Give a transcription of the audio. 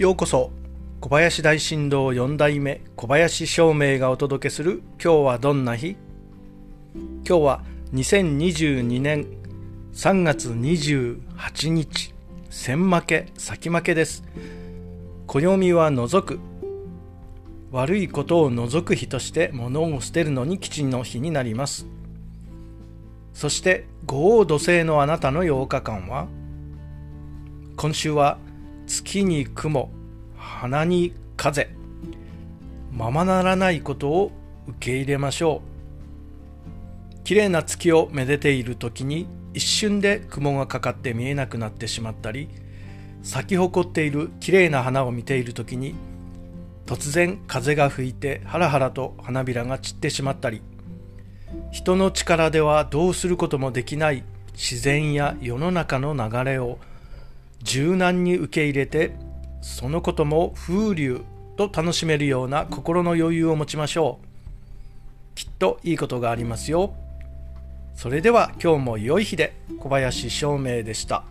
ようこそ小林大震動4代目小林照明がお届けする今日はどんな日？今日は2022年3月28日千負け先負けです。暦は除く。悪いことを除く日として物を捨てるのに吉の日になります。そして五王土星のあなたの8日間は？今週は月に雲鼻に風。ままならないことを受け入れましょう。綺麗な月をめでている時に一瞬で雲がかかって見えなくなってしまったり咲き誇っている綺麗な花を見ている時に突然風が吹いてハラハラと花びらが散ってしまったり人の力ではどうすることもできない自然や世の中の流れを柔軟に受け入れてそのことも風流と楽しめるような心の余裕を持ちましょうきっといいことがありますよそれでは今日も良い日で小林照明でした。